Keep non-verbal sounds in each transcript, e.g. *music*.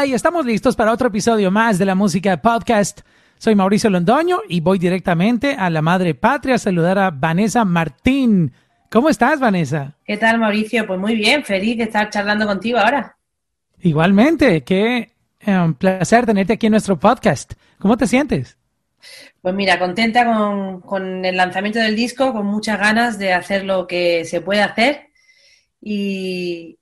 Hola y estamos listos para otro episodio más de la música podcast. Soy Mauricio Londoño y voy directamente a la madre patria a saludar a Vanessa Martín. ¿Cómo estás, Vanessa? ¿Qué tal, Mauricio? Pues muy bien, feliz de estar charlando contigo ahora. Igualmente, qué eh, placer tenerte aquí en nuestro podcast. ¿Cómo te sientes? Pues mira, contenta con, el lanzamiento del disco, con muchas ganas de hacer lo que se puede hacer y,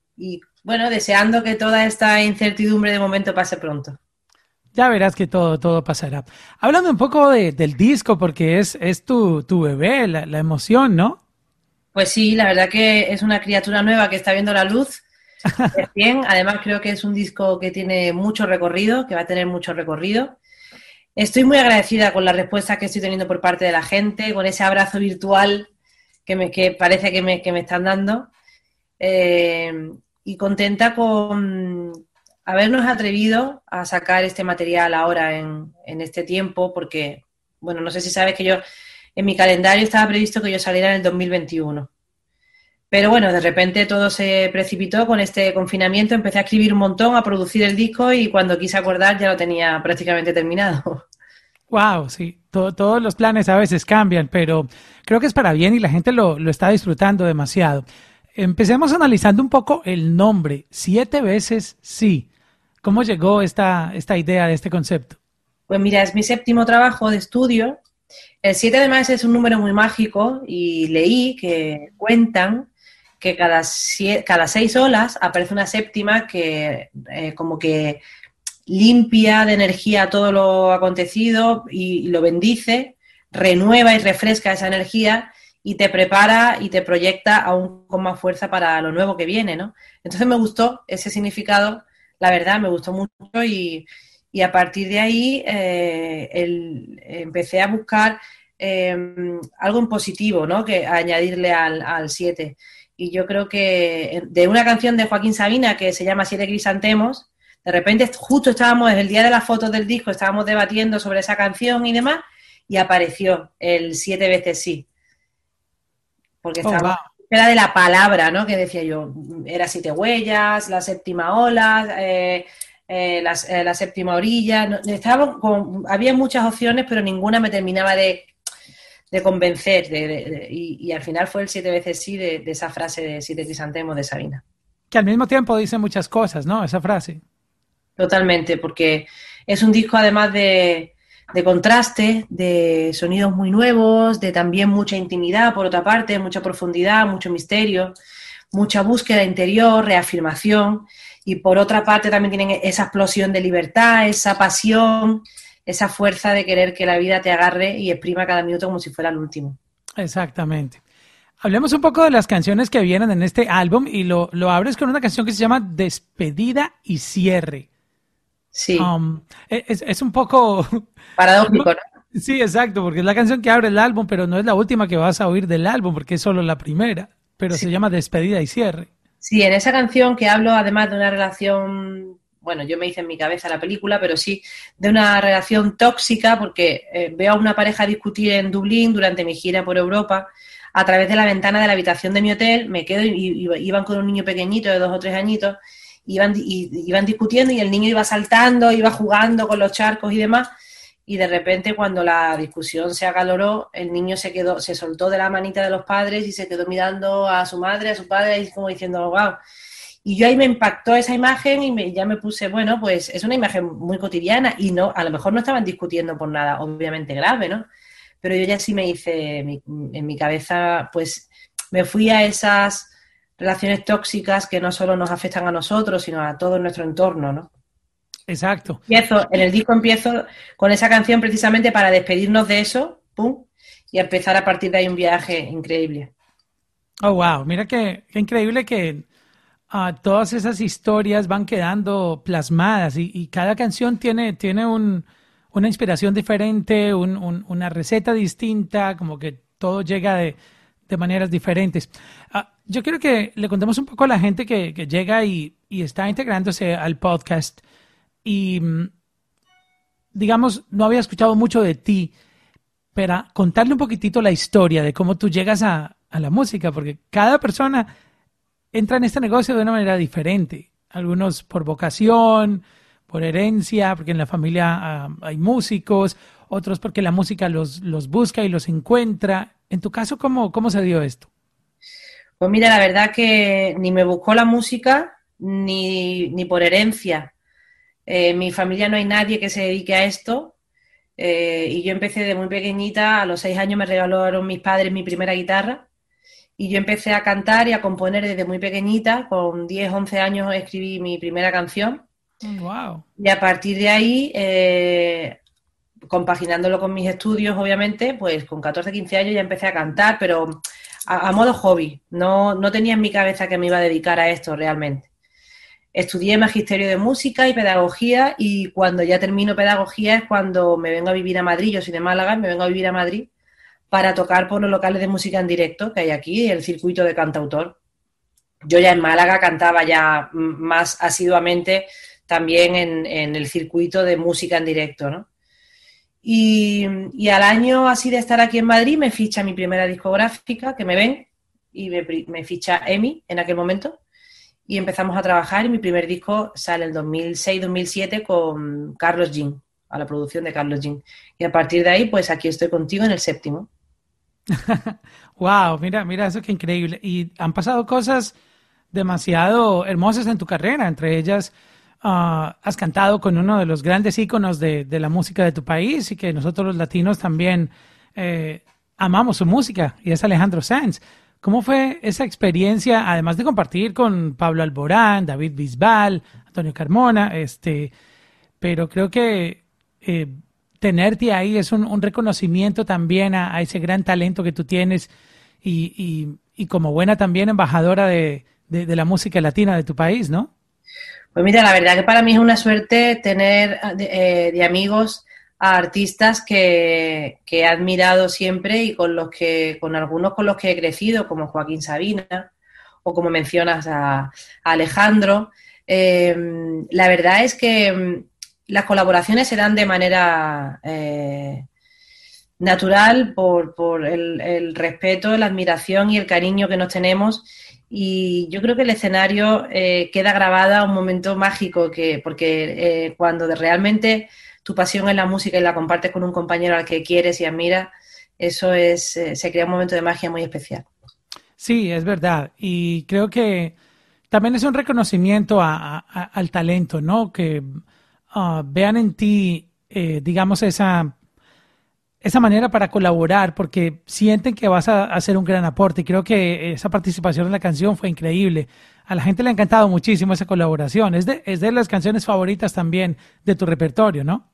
bueno, deseando que toda esta incertidumbre de momento pase pronto. Ya verás que todo, todo pasará. Hablando un poco del disco, porque es, es tu, tu bebé, la, la, emoción, ¿no? Pues sí, la verdad que es una criatura nueva que está viendo la luz. *laughs* Bien, además creo que es un disco que tiene mucho recorrido, que va a tener mucho recorrido. Estoy muy agradecida con la respuesta que estoy teniendo por parte de la gente, con ese abrazo virtual que, me, que parece que me, que me están dando. Eh, y contenta con habernos atrevido a sacar este material ahora en, en, este tiempo, porque, bueno, no sé si sabes que yo en mi calendario estaba previsto que yo saliera en el 2021. Pero bueno, de repente todo se precipitó con este confinamiento, empecé a escribir un montón, a producir el disco y cuando quise acordar ya lo tenía prácticamente terminado. Wow, sí, todos los planes a veces cambian, pero creo que es para bien y la gente lo, lo está disfrutando demasiado. Empecemos analizando un poco el nombre, siete veces sí. ¿Cómo llegó esta, esta idea de este concepto? Pues mira, es mi séptimo trabajo de estudio. El 7 de mayo es un número muy mágico y leí que cuentan que cada, cada seis olas aparece una séptima que eh, como que limpia de energía todo lo acontecido y, lo bendice, renueva y refresca esa energía y te prepara y te proyecta aún con más fuerza para lo nuevo que viene, ¿no? Entonces me gustó ese significado, la verdad, me gustó mucho y, a partir de ahí eh, empecé a buscar em, algo en positivo, ¿no? Que añadirle al 7. Y yo creo que de una canción de Joaquín Sabina que se llama Siete Crisantemos, de repente, justo estábamos, el día de las fotos del disco, estábamos debatiendo sobre esa canción y demás, y apareció el siete veces sí. Porque oh, estaba, era de la palabra, ¿no? Que decía yo, era siete huellas, la séptima ola, eh, eh, eh, la, séptima orilla. estaba había muchas opciones, pero ninguna me terminaba de, convencer. y, al final fue el siete veces sí de, de esa frase de siete crisantemos de Sabina. Que al mismo tiempo dice muchas cosas, ¿no? Esa frase. Totalmente, porque es un disco además de, contraste, de sonidos muy nuevos, de también mucha intimidad, por otra parte, mucha profundidad, mucho misterio, mucha búsqueda interior, reafirmación, y por otra parte también tienen esa explosión de libertad, esa pasión, esa fuerza de querer que la vida te agarre y exprima cada minuto como si fuera el último. Exactamente. Hablemos un poco de las canciones que vienen en este álbum y lo, lo abres con una canción que se llama Despedida y Cierre. Sí. Um, e, es, un poco... *laughs* Paradójico, ¿no? Sí, exacto, porque es la canción que abre el álbum, pero no es la última que vas a oír del álbum, porque es solo la primera, pero se llama Despedida y Cierre. Sí, en esa canción que hablo además de una relación, bueno, yo me hice en mi cabeza la película, pero sí, de una relación tóxica, porque eh, veo a una pareja discutir en Dublín durante mi gira por Europa, a través de la ventana de la habitación de mi hotel, me quedo y iban con un niño pequeñito de dos o tres añitos iban, iban discutiendo y el niño iba saltando, iba jugando con los charcos y demás. Y de repente cuando la discusión se acaloró, el niño se quedó, se soltó de la manita de los padres y se quedó mirando a su madre, a su padre, y como diciendo, wow. Y yo ahí me impactó esa imagen y me, ya me puse, bueno, pues es una imagen muy cotidiana y no, a lo mejor no estaban discutiendo por nada obviamente grave, ¿no? Pero yo ya sí me hice en mi cabeza, pues me fui a esas relaciones tóxicas que no solo nos afectan a nosotros, sino a todo nuestro entorno, ¿no? Exacto. Empiezo, en el disco empiezo con esa canción precisamente para despedirnos de eso, pum, y empezar a partir de ahí un viaje increíble. Oh, wow, mira qué, increíble que uh, todas esas historias van quedando plasmadas y, cada canción tiene, tiene un, una inspiración diferente, una receta distinta, como que todo llega de, de maneras diferentes. Ah, yo quiero que le contemos un poco a la gente que, llega y, está integrándose al podcast y, mm, digamos, no había escuchado mucho de ti, pero contarle un poquitito la historia de cómo tú llegas a, la música, porque cada persona entra en este negocio de una manera diferente. Algunos por vocación, por herencia, porque en la familia ah, hay músicos, otros porque la música los, los busca y los encuentra. En tu caso, ¿cómo, ¿cómo se dio esto? Pues mira, la verdad que ni me buscó la música ni, ni por herencia. Eh, en mi familia no hay nadie que se dedique a esto eh, y yo empecé de muy pequeñita, a los seis años me regalaron mis padres mi primera guitarra y yo empecé a cantar y a componer desde muy pequeñita, con 10, 11 años escribí mi primera canción. Wow. Y a partir de ahí, eh, compaginándolo con mis estudios, obviamente, pues con 14, 15 años ya empecé a cantar, pero a, modo hobby. No, no tenía en mi cabeza que me iba a dedicar a esto realmente. Estudié magisterio de música y pedagogía y cuando ya termino pedagogía es cuando me vengo a vivir a Madrid, yo soy de Málaga, me vengo a vivir a Madrid para tocar por los locales de música en directo que hay aquí, el circuito de cantautor. Yo ya en Málaga cantaba ya más asiduamente también en, en el circuito de música en directo, ¿no? Y, al año así de estar aquí en Madrid me ficha mi primera discográfica, que me ven, y me, ficha EMI en aquel momento. Y empezamos a trabajar y mi primer disco sale en 2006-2007 con Carlos Jean, a la producción de Carlos Jean. Y a partir de ahí, pues aquí estoy contigo en el séptimo. *laughs* wow, mira, mira, eso que increíble. Y han pasado cosas demasiado hermosas en tu carrera, entre ellas Ah, has cantado con uno de los grandes íconos de, la música de tu país y que nosotros los latinos también eh, amamos su música y es Alejandro Sanz. ¿Cómo fue esa experiencia, además de compartir con Pablo Alborán, David Bisbal, Antonio Carmona, este, pero creo que eh, tenerte ahí es un, reconocimiento también a, ese gran talento que tú tienes y, como buena también embajadora de la música latina de tu país, ¿no? Pues mira, la verdad que para mí es una suerte tener eh, de, amigos a artistas que, he admirado siempre y con los que, con algunos con los que he crecido, como Joaquín Sabina, o como mencionas a, Alejandro. Em, la verdad es que em, las colaboraciones se dan de manera eh, natural por, por el, respeto, la admiración y el cariño que nos tenemos y yo creo que el escenario eh, queda grabado a un momento mágico, que, porque eh, cuando realmente tu pasión es la música y la compartes con un compañero al que quieres y admiras, eso es, eh, se crea un momento de magia muy especial. Sí, es verdad. Y creo que también es un reconocimiento al talento, ¿no? Que ah, vean en ti, digamos, esa esa manera para colaborar porque sienten que vas a hacer un gran aporte. Y creo que esa participación en la canción fue increíble. A la gente le ha encantado muchísimo esa colaboración. Es de, es de las canciones favoritas también de tu repertorio, ¿no?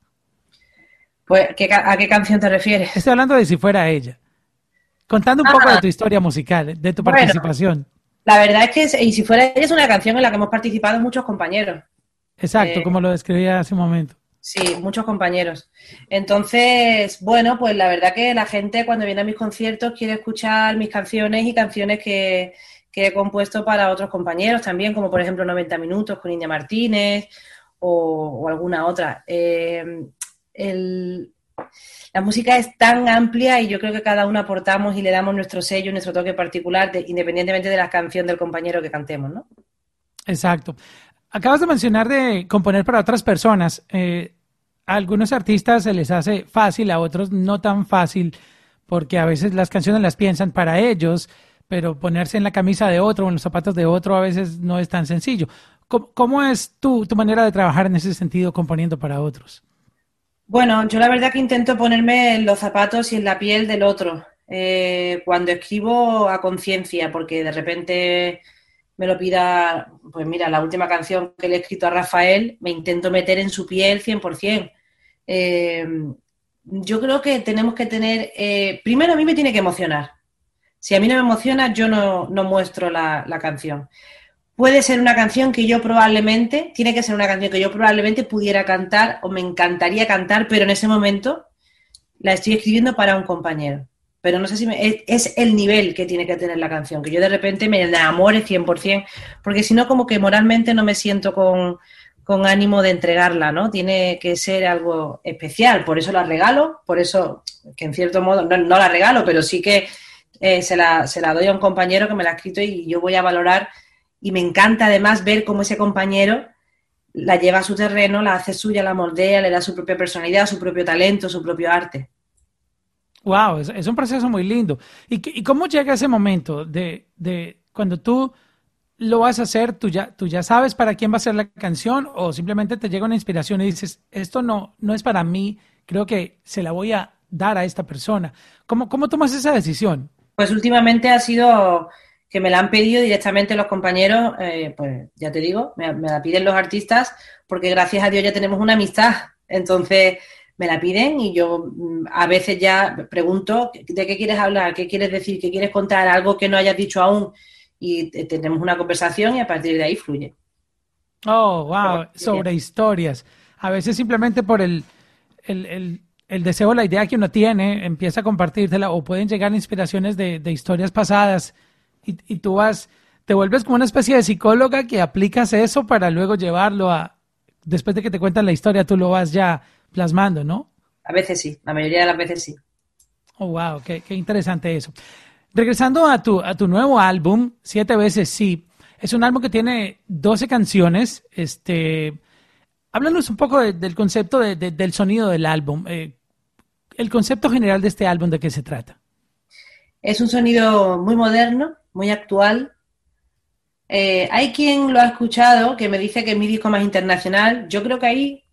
Pues, ¿a qué canción te refieres? Estoy hablando de si fuera ella. Contando un poco de ah. tu historia musical, de tu participación. La verdad es que, y si fuera ella, es una canción en la que hemos participado muchos compañeros. Exacto, eh, como lo describía hace un momento. Sí, muchos compañeros. Entonces, bueno, pues la verdad que la gente cuando viene a mis conciertos quiere escuchar mis canciones y canciones que, he compuesto para otros compañeros también, como por ejemplo 90 Minutos con India Martínez o, alguna otra. Eh, la música es tan amplia y yo creo que cada uno aportamos y le damos nuestro sello, nuestro toque particular, independientemente de la canción del compañero que cantemos, ¿no? Exacto. Acabas de mencionar de componer para otras personas. Eh, a algunos artistas se les hace fácil, a otros no tan fácil, porque a veces las canciones las piensan para ellos, pero ponerse en la camisa de otro o en los zapatos de otro a veces no es tan sencillo. ¿Cómo, es tu, tu manera de trabajar en ese sentido componiendo para otros? Bueno, yo la verdad que intento ponerme en los zapatos y en la piel del otro. Eh, cuando escribo a conciencia, porque de repente me lo pida, pues mira, la última canción que le he escrito a Rafael, me intento meter en su piel 100%. Eh, yo creo que tenemos que tener, eh, primero a mí me tiene que emocionar. Si a mí no me emociona, yo no, muestro la, la, canción. Puede ser una canción que yo probablemente, tiene que ser una canción que yo probablemente pudiera cantar o me encantaría cantar, pero en ese momento la estoy escribiendo para un compañero pero no sé si es, el nivel que tiene que tener la canción, que yo de repente me enamore 100%, porque si no, como que moralmente no me siento con, ánimo de entregarla, ¿no? Tiene que ser algo especial, por eso la regalo, por eso, que en cierto modo, no, la regalo, pero sí que eh, se, la, se la doy a un compañero que me la ha escrito y yo voy a valorar, y me encanta además ver cómo ese compañero la lleva a su terreno, la hace suya, la moldea, le da su propia personalidad, su propio talento, su propio arte. Wow, es, un proceso muy lindo. ¿Y, cómo llega ese momento de, de, cuando tú lo vas a hacer, tú ya, tú ya sabes para quién va a ser la canción o simplemente te llega una inspiración y dices, esto no, no es para mí, creo que se la voy a dar a esta persona. ¿Cómo, cómo tomas esa decisión? Pues últimamente ha sido que me la han pedido directamente los compañeros, eh, pues ya te digo, me, la piden los artistas porque gracias a Dios ya tenemos una amistad. Entonces me la piden y yo mm, a veces ya pregunto de qué quieres hablar, qué quieres decir, qué quieres contar, algo que no hayas dicho aún y tenemos una conversación y a partir de ahí fluye. Oh, wow, sobre historias. A veces simplemente por el, el, el, deseo, la idea que uno tiene, empieza a compartírtela o pueden llegar inspiraciones de, de historias pasadas y, tú vas, te vuelves como una especie de psicóloga que aplicas eso para luego llevarlo a, después de que te cuentan la historia, tú lo vas ya plasmando, ¿no? A veces sí, la mayoría de las veces sí. Oh, wow, qué, interesante eso. Regresando a tu, a tu nuevo álbum, Siete veces sí, es un álbum que tiene 12 canciones. Este, háblanos un poco del concepto del sonido del álbum. Eh, el concepto general de este álbum, ¿de qué se trata? Es un sonido muy moderno, muy actual. Eh, hay quien lo ha escuchado que me dice que es mi disco más internacional. Yo creo que ahí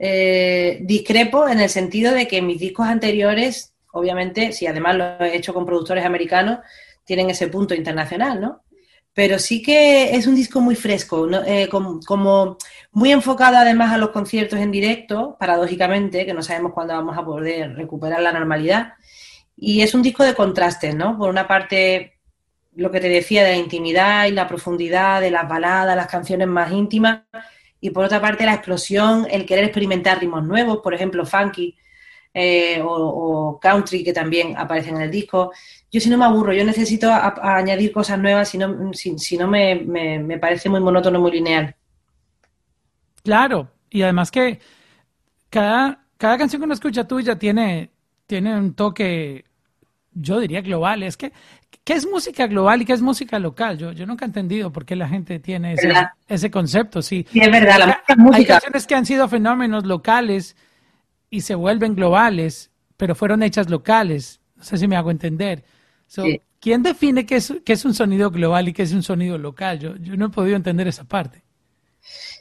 eh, discrepo en el sentido de que mis discos anteriores, obviamente, si además lo he hecho con productores americanos, tienen ese punto internacional, ¿no? Pero sí que es un disco muy fresco, eh, como, como, muy enfocado además a los conciertos en directo, paradójicamente, que no sabemos cuándo vamos a poder recuperar la normalidad. Y es un disco de contrastes, ¿no? Por una parte, lo que te decía de la intimidad y la profundidad de las baladas, las canciones más íntimas, y por otra parte la explosión, el querer experimentar ritmos nuevos, por ejemplo, funky eh, o, country que también aparecen en el disco. Yo si no me aburro, yo necesito añadir cosas nuevas, si no, si, no me, me, parece muy monótono, muy lineal. Claro, y además que cada, cada canción que uno escucha tuya tiene, tiene un toque yo diría global. Es que, ¿qué es música global y qué es música local? Yo, yo nunca he entendido por qué la gente tiene ese, ese concepto. Sí. es verdad. La música Hay canciones que han sido fenómenos locales y se vuelven globales, pero fueron hechas locales. No sé si me hago entender. ¿Quién define qué es, qué es un sonido global y qué es un sonido local? Yo, yo no he podido entender esa parte.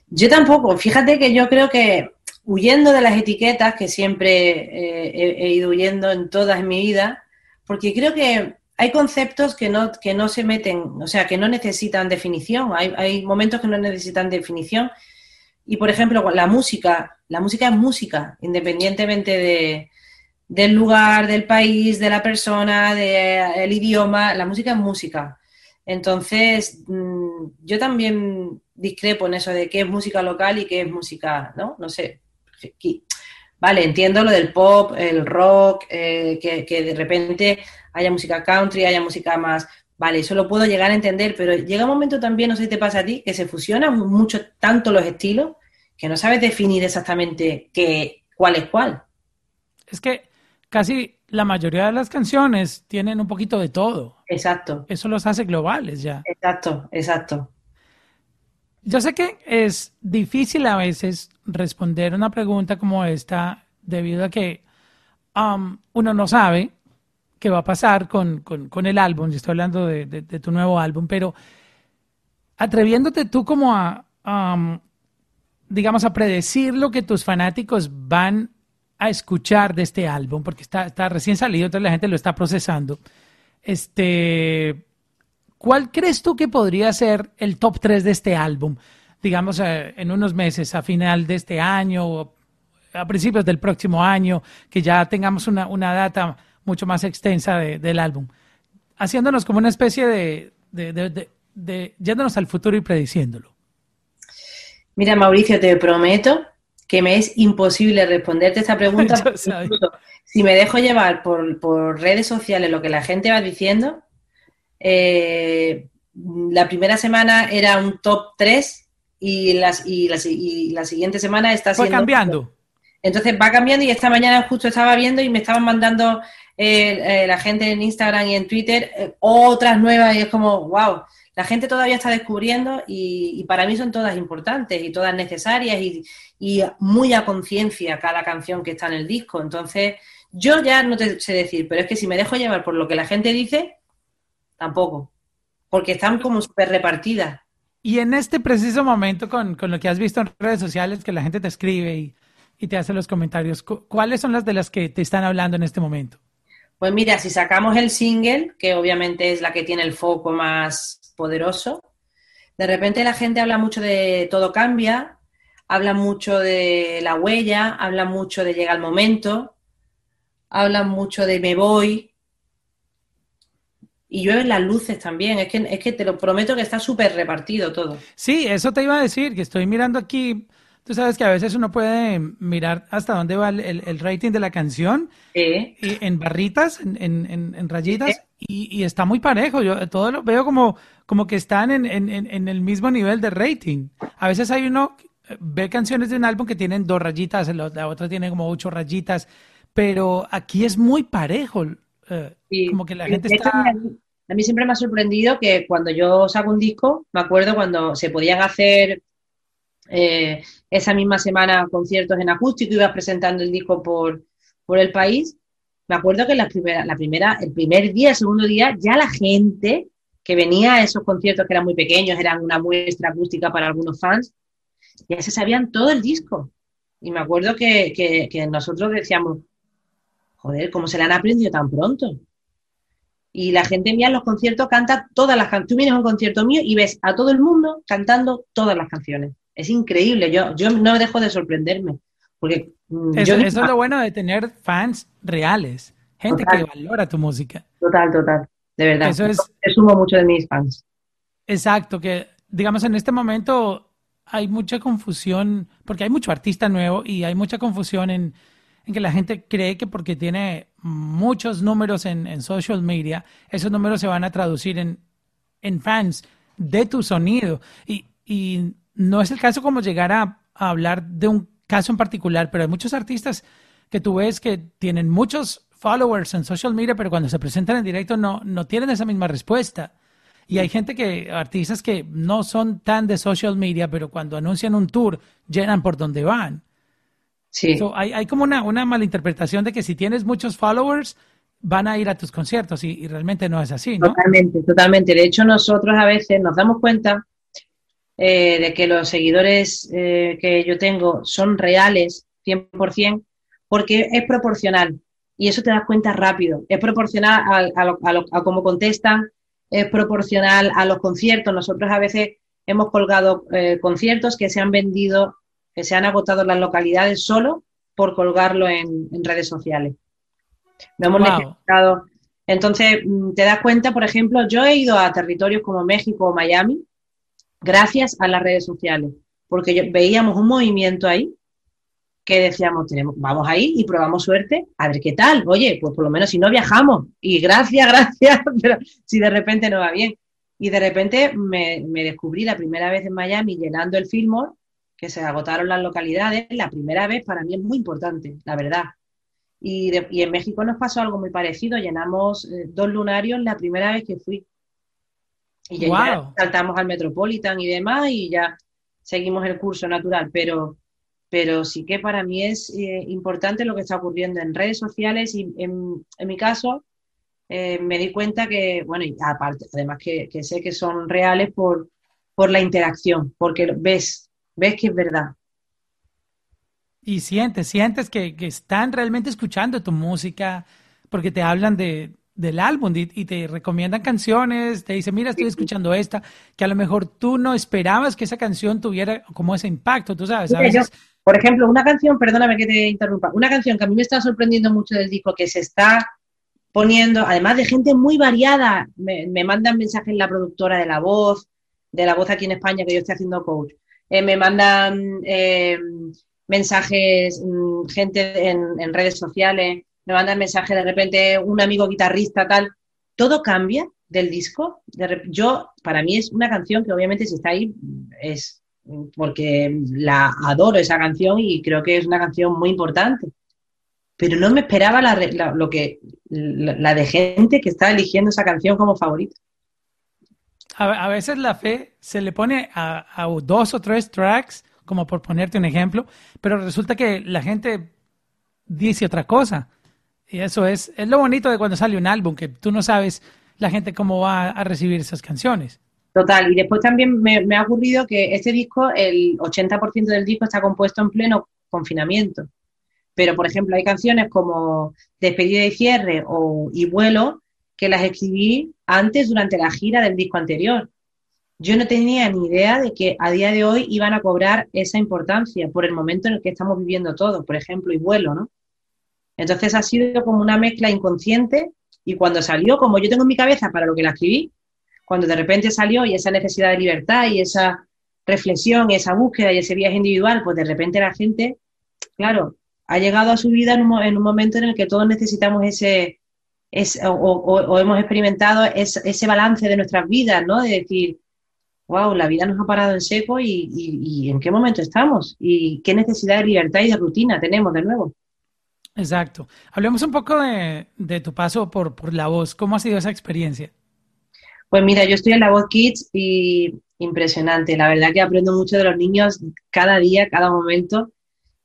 Yo tampoco. Fíjate que yo creo que huyendo de las etiquetas que siempre eh, he, ido huyendo en toda mi vida, porque creo que hay conceptos que no, que no se meten, o sea, que no necesitan definición. Hay, momentos que no necesitan definición. Y, por ejemplo, la música, la música es música, independientemente de, del lugar, del país, de la persona, del idioma, la música es música. Entonces, mm, yo también discrepo en eso de qué es música local y qué es música, ¿no? No sé. Vale, entiendo lo del pop, el rock, eh, que, de repente haya música country, haya música más. Vale, eso lo puedo llegar a entender, pero llega un momento también, no sé si te pasa a ti, que se fusionan mucho tanto los estilos que no sabes definir exactamente qué, cuál es cuál. Es que casi la mayoría de las canciones tienen un poquito de todo. Exacto. Eso los hace globales ya. Exacto, exacto. Yo sé que es difícil a veces responder una pregunta como esta debido a que um, uno no sabe qué va a pasar con, el álbum. Yo estoy hablando de, tu nuevo álbum, pero atreviéndote tú como a, um, digamos, a predecir lo que tus fanáticos van a escuchar de este álbum, porque está, está recién salido, entonces la gente lo está procesando. Este, ¿Cuál crees tú que podría ser el top 3 de este álbum? Digamos, eh, en unos meses, a final de este año o a principios del próximo año, que ya tengamos una, data mucho más extensa del álbum. Haciéndonos como una especie de, de, yéndonos al futuro y prediciéndolo. Mira, Mauricio, te prometo que me es imposible responderte esta pregunta. *laughs* si me dejo llevar por, por redes sociales lo que la gente va diciendo, eh, la primera semana era un top 3 y, las, y, la, siguiente semana está siendo... Va cambiando. Entonces va cambiando y esta mañana justo estaba viendo y me estaban mandando eh, eh, la gente en Instagram y en Twitter otras nuevas y es como, wow, La gente todavía está descubriendo y, para mí son todas importantes y todas necesarias y, y muy a conciencia cada canción que está en el disco. Entonces, yo ya no te sé decir, pero es que si me dejo llevar por lo que la gente dice, tampoco, porque están como súper repartidas. Y en este preciso momento, con, lo que has visto en redes sociales, que la gente te escribe y, y te hace los comentarios, ¿cuáles son las de las que te están hablando en este momento? Pues mira, si sacamos el single, que obviamente es la que tiene el foco más poderoso, de repente la gente habla mucho de todo cambia, habla mucho de la huella, habla mucho de llega el momento, habla mucho de me voy, y llueven las luces también. Es que, es que te lo prometo que está súper repartido todo. Sí, eso te iba a decir, que estoy mirando aquí. Tú sabes que a veces uno puede mirar hasta dónde va el, rating de la canción y en barritas, en, rayitas, y, está muy parejo. Yo todo lo veo como, como que están en, el mismo nivel de rating. A veces hay uno, ve canciones de un álbum que tienen dos rayitas, la otra tiene como ocho rayitas, pero aquí es muy parejo. Eh, como que la gente está... A mí siempre me ha sorprendido que cuando yo saco un disco, me acuerdo cuando se podían hacer eh, esa misma semana conciertos en acústico, ibas presentando el disco por, por el país. Me acuerdo que la primera, la el primer día, el segundo día, ya la gente que venía a esos conciertos que eran muy pequeños, eran una muestra acústica para algunos fans, ya se sabían todo el disco. Y me acuerdo que, que nosotros decíamos, joder, ¿cómo se le han aprendido tan pronto? y la gente mía en los conciertos canta todas las canciones. Tú vienes a un concierto mío y ves a todo el mundo cantando todas las canciones. Es increíble, yo, yo no dejo de sorprenderme. Porque mm, eso, es lo bueno de tener fans reales, gente que valora tu música. Total, total, de verdad. Eso es, sumo mucho de mis fans. Exacto, que digamos en este momento hay mucha confusión, porque hay mucho artista nuevo y hay mucha confusión en, en que la gente cree que porque tiene muchos números en, social media, esos números se van a traducir en, en fans de tu sonido. Y, y, no es el caso como llegar a, hablar de un caso en particular, pero hay muchos artistas que tú ves que tienen muchos followers en social media, pero cuando se presentan en directo no, no tienen esa misma respuesta. Y hay gente que, artistas que no son tan de social media, pero cuando anuncian un tour, llenan por donde van. Sí. hay, como una, una malinterpretación de que si tienes muchos followers, van a ir a tus conciertos y, realmente no es así, ¿no? Totalmente, totalmente. De hecho, nosotros a veces nos damos cuenta eh, de que los seguidores eh, que yo tengo son reales 100% porque es proporcional y eso te das cuenta rápido. Es proporcional a, a, cómo contestan, es proporcional a los conciertos. Nosotros a veces hemos colgado eh, conciertos que se han vendido que se han agotado las localidades solo por colgarlo en, redes sociales. No hemos necesitado. Entonces, mm, te das cuenta, por ejemplo, yo he ido a territorios como México o Miami gracias a las redes sociales, porque veíamos un movimiento ahí que decíamos, tenemos, vamos ahí y probamos suerte, a ver qué tal. Oye, pues por lo menos si no viajamos, y gracias, *laughs* gracias, pero si de repente no va bien. Y de repente me, descubrí la primera vez en Miami llenando el Fillmore que se agotaron las localidades, la primera vez para mí es muy importante, la verdad. Y, en México nos pasó algo muy parecido, llenamos eh, dos lunarios la primera vez que fui. Y ya, saltamos al Metropolitan y demás y ya seguimos el curso natural, pero, pero sí que para mí es eh, importante lo que está ocurriendo en redes sociales y en, mi caso eh, me di cuenta que, bueno, y aparte, además que, que sé que son reales por, por la interacción, porque ves ves que es verdad. Y sientes, sientes que, están realmente escuchando tu música, porque te hablan de, del álbum y, te recomiendan canciones, te dicen, mira, estoy escuchando esta, que a lo mejor tú no esperabas que esa canción tuviera como ese impacto, tú sabes. por ejemplo, una canción, perdóname que te interrumpa, una canción que a mí me está sorprendiendo mucho del disco, que se está poniendo, además de gente muy variada, me, me mandan mensajes la productora de La Voz, de La Voz aquí en España, que yo estoy haciendo coach, eh, me mandan eh, mensajes, mm, gente en, redes sociales, me mandan mensajes de repente un amigo guitarrista, tal. Todo cambia del disco. yo, para mí es una canción que obviamente si está ahí es porque la adoro esa canción y creo que es una canción muy importante. Pero no me esperaba la, lo que, la de gente que está eligiendo esa canción como favorita. a, veces la fe se le pone a, dos o tres tracks, como por ponerte un ejemplo, pero resulta que la gente dice otra cosa. Y eso es, es lo bonito de cuando sale un álbum, que tú no sabes la gente cómo va a recibir esas canciones. Total, y después también me, me ha ocurrido que este disco, el 80% del disco está compuesto en pleno confinamiento. Pero, por ejemplo, hay canciones como Despedida y cierre o Y vuelo que las escribí antes durante la gira del disco anterior. Yo no tenía ni idea de que a día de hoy iban a cobrar esa importancia por el momento en el que estamos viviendo todos, por ejemplo, y vuelo, ¿no? Entonces ha sido como una mezcla inconsciente y cuando salió, como yo tengo en mi cabeza para lo que la escribí, cuando de repente salió y esa necesidad de libertad y esa reflexión esa búsqueda y ese viaje individual, pues de repente la gente, claro, ha llegado a su vida en un, momento en el que todos necesitamos ese, o, hemos experimentado ese balance de nuestras vidas, ¿no? De decir, wow, la vida nos ha parado en seco y, en qué momento estamos y qué necesidad de libertad y de rutina tenemos de nuevo. Exacto. Hablemos un poco de, tu paso por, por, la voz. ¿Cómo ha sido esa experiencia? Pues mira, yo estoy en la voz Kids y impresionante. La verdad que aprendo mucho de los niños cada día, cada momento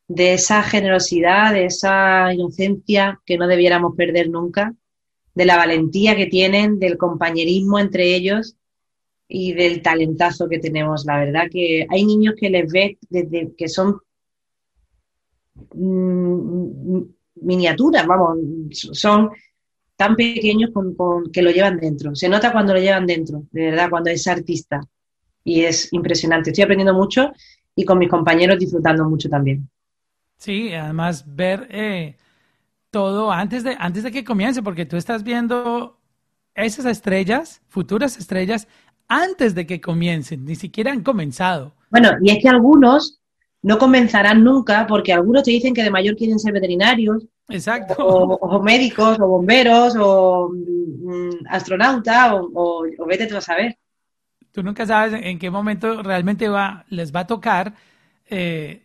de esa generosidad, de esa inocencia que no debiéramos perder nunca, de la valentía que tienen, del compañerismo entre ellos y del talentazo que tenemos. La verdad que hay niños que les ves desde que son mm, miniaturas, vamos, son tan pequeños con, que lo llevan dentro. Se nota cuando lo llevan dentro, de verdad, cuando es artista. Y es impresionante. Estoy aprendiendo mucho y con mis compañeros disfrutando mucho también. Sí, además ver eh, todo antes de, antes de que comience, porque tú estás viendo esas estrellas, futuras estrellas, antes de que comiencen, ni siquiera han comenzado. Bueno, y es que algunos no comenzarán nunca porque algunos te dicen que de mayor quieren ser veterinarios. Exacto. O, médicos, o bomberos, o mm, astronauta, o, vete tú a saber. Tú nunca sabes en qué momento realmente va, les va a tocar eh,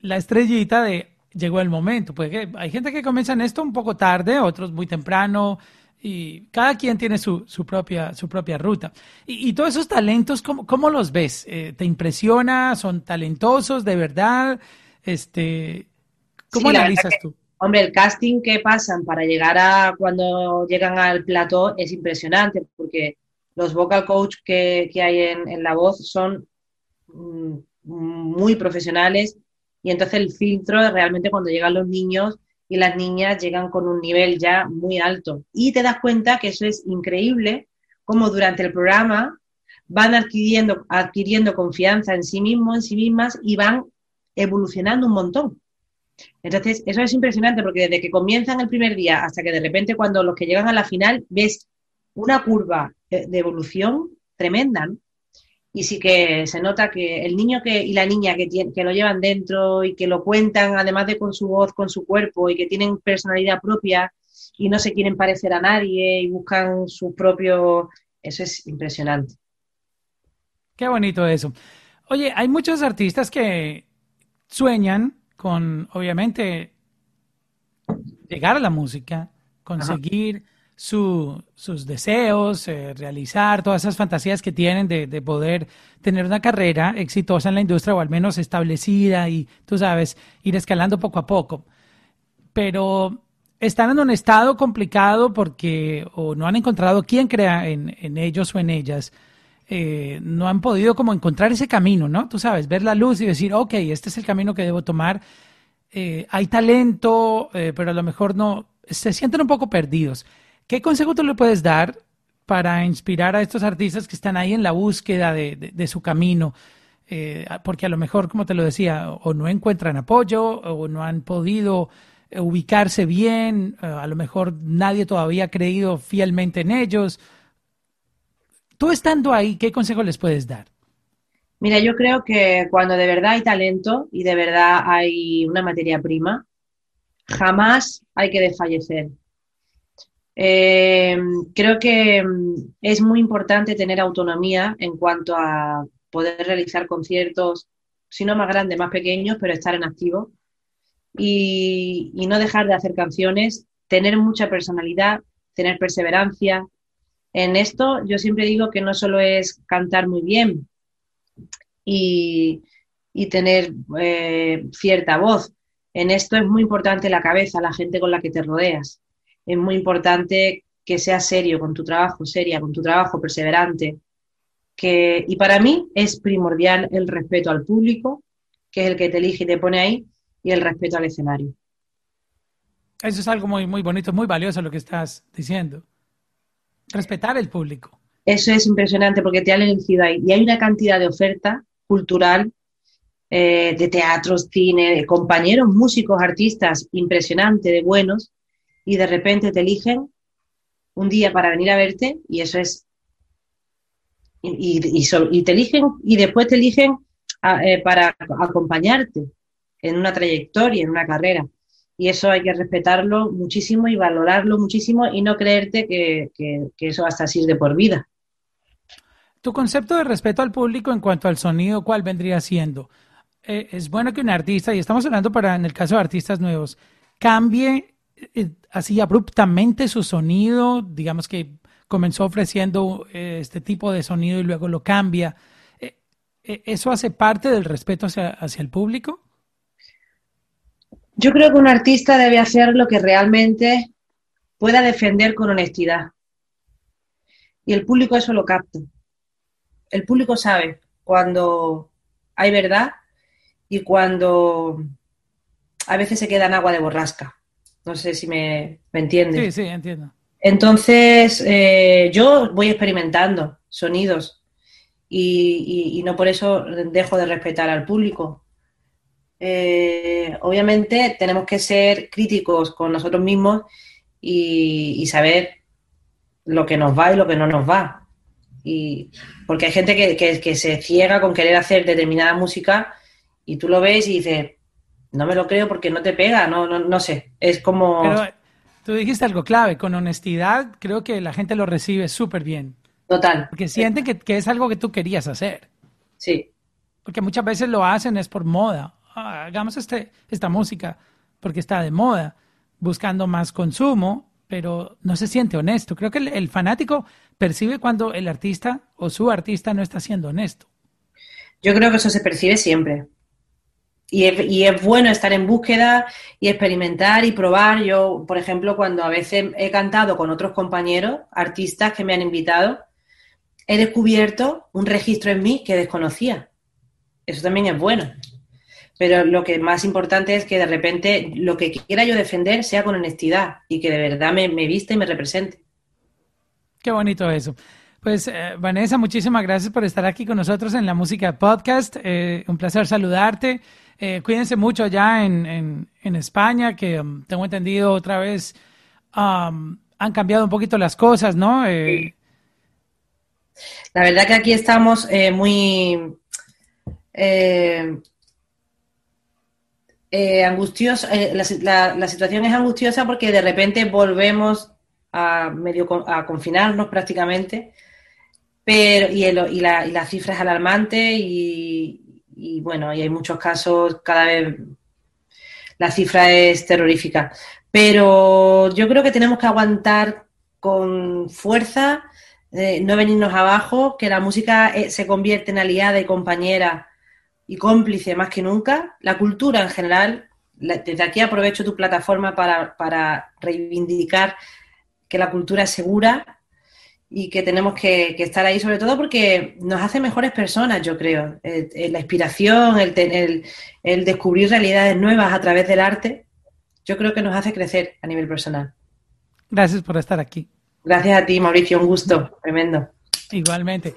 la estrellita de llegó el momento. Pues hay gente que comienza en esto un poco tarde, otros muy temprano, y cada quien tiene su, su propia, su propia ruta. Y, todos esos talentos, ¿cómo, cómo los ves? Eh, ¿Te impresiona? ¿Son talentosos de verdad? Este, ¿Cómo analizas tú? Hombre, el casting que pasan para llegar a cuando llegan al plató es impresionante, porque los vocal coach que, que hay en, en, la voz son mm, muy profesionales y entonces el filtro realmente cuando llegan los niños y las niñas llegan con un nivel ya muy alto. Y te das cuenta que eso es increíble, como durante el programa van adquiriendo, adquiriendo confianza en sí mismos, en sí mismas y van evolucionando un montón. Entonces, eso es impresionante porque desde que comienzan el primer día hasta que de repente cuando los que llegan a la final ves una curva de evolución tremenda. Y sí que se nota que el niño que, y la niña que, tiene, que lo llevan dentro y que lo cuentan, además de con su voz, con su cuerpo, y que tienen personalidad propia y no se quieren parecer a nadie y buscan su propio... Eso es impresionante. Qué bonito eso. Oye, hay muchos artistas que sueñan con, obviamente, llegar a la música, conseguir sus deseos, eh, realizar todas esas fantasías que tienen de, poder tener una carrera exitosa en la industria o al menos establecida y, tú sabes, ir escalando poco a poco. Pero están en un estado complicado porque o no han encontrado quién crea en, ellos o en ellas. Eh, no han podido como encontrar ese camino, ¿no? Tú sabes, ver la luz y decir, ok, este es el camino que debo tomar. Eh, hay talento, pero a lo mejor no, se sienten un poco perdidos. ¿Qué consejo tú le puedes dar para inspirar a estos artistas que están ahí en la búsqueda de, su camino? Eh, porque a lo mejor, como te lo decía, o no encuentran apoyo o no han podido eh, ubicarse bien, eh, a lo mejor nadie todavía ha creído fielmente en ellos. Tú estando ahí, ¿qué consejo les puedes dar? Mira, yo creo que cuando de verdad hay talento y de verdad hay una materia prima, jamás hay que desfallecer. Eh, creo que mm, es muy importante tener autonomía en cuanto a poder realizar conciertos, si no más grandes, más pequeños, pero estar en activo y, no dejar de hacer canciones, tener mucha personalidad, tener perseverancia, En esto yo siempre digo que no solo es cantar muy bien y, tener eh, cierta voz. En esto es muy importante la cabeza, la gente con la que te rodeas. Es muy importante que seas serio con tu trabajo, seria con tu trabajo, perseverante. Que, y para mí es primordial el respeto al público, que es el que te elige y te pone ahí, y el respeto al escenario. Eso es algo muy, muy bonito, muy valioso lo que estás diciendo. Respetar el público. Eso es impresionante porque te han elegido ahí. Y hay una cantidad de oferta cultural, eh, de teatro, cine, de compañeros, músicos, artistas, impresionante, de buenos, y de repente te eligen un día para venir a verte y eso es... Y, y, te eligen y después te eligen eh, para acompañarte en una trayectoria, en una carrera. Y eso hay que respetarlo muchísimo y valorarlo muchísimo y no creerte que, que, eso hasta sirve por vida. Tu concepto de respeto al público en cuanto al sonido, ¿cuál vendría siendo? Eh, es bueno que un artista, y estamos hablando para en el caso de artistas nuevos, cambie así abruptamente su sonido, digamos que comenzó ofreciendo eh, este tipo de sonido y luego lo cambia. Eh, ¿Eso hace parte del respeto hacia, hacia, el público? Yo creo que un artista debe hacer lo que realmente pueda defender con honestidad. Y el público eso lo capta. El público sabe cuando hay verdad y cuando a veces se queda en agua de borrasca. No sé si me, me entiendes. Sí, sí, entiendo. Entonces, eh, yo voy experimentando sonidos y, no por eso dejo de respetar al público. Eh, obviamente tenemos que ser críticos con nosotros mismos y, saber lo que nos va y lo que no nos va. Y, porque hay gente que, que se ciega con querer hacer determinada música y tú lo ves y dices, no me lo creo porque no te pega, no, no, no sé. Es como. Pero tú dijiste algo clave, con honestidad creo que la gente lo recibe súper bien. Total. Porque sienten que, es algo que tú querías hacer. Sí. Porque muchas veces lo hacen es por moda. Ah, hagamos este, esta música porque está de moda, buscando más consumo, pero no se siente honesto. Creo que el fanático percibe cuando el artista o su artista no está siendo honesto. Yo creo que eso se percibe siempre. Y es, bueno estar en búsqueda y experimentar y probar. Yo, por ejemplo, cuando a veces he cantado con otros compañeros, artistas que me han invitado, he descubierto un registro en mí que desconocía. Eso también es bueno. Pero lo que más importante es que de repente lo que quiera yo defender sea con honestidad y que de verdad me, me viste y me represente. Qué bonito eso. Pues eh, Vanessa, muchísimas gracias por estar aquí con nosotros en la Música Podcast. Eh, un placer saludarte. Eh, cuídense mucho allá en, España, que um, tengo entendido otra vez um, han cambiado un poquito las cosas, ¿no? Eh, la verdad que aquí estamos eh, muy angustiosos. La, la, situación es angustiosa porque de repente volvemos a medio a confinarnos prácticamente. Pero, y, y, la, y la cifra es alarmante y, y bueno, y hay muchos casos, cada vez la cifra es terrorífica. Pero yo creo que tenemos que aguantar con fuerza, eh, no venirnos abajo, que la música eh, se convierte en aliada y compañera y cómplice más que nunca. La cultura en general, desde aquí aprovecho tu plataforma para, para reivindicar que la cultura es segura, y que tenemos que, estar ahí sobre todo porque nos hace mejores personas, yo creo. Eh, eh, la inspiración, el, el, descubrir realidades nuevas a través del arte, yo creo que nos hace crecer a nivel personal. Gracias por estar aquí. Gracias a ti, Mauricio, un gusto tremendo. Igualmente.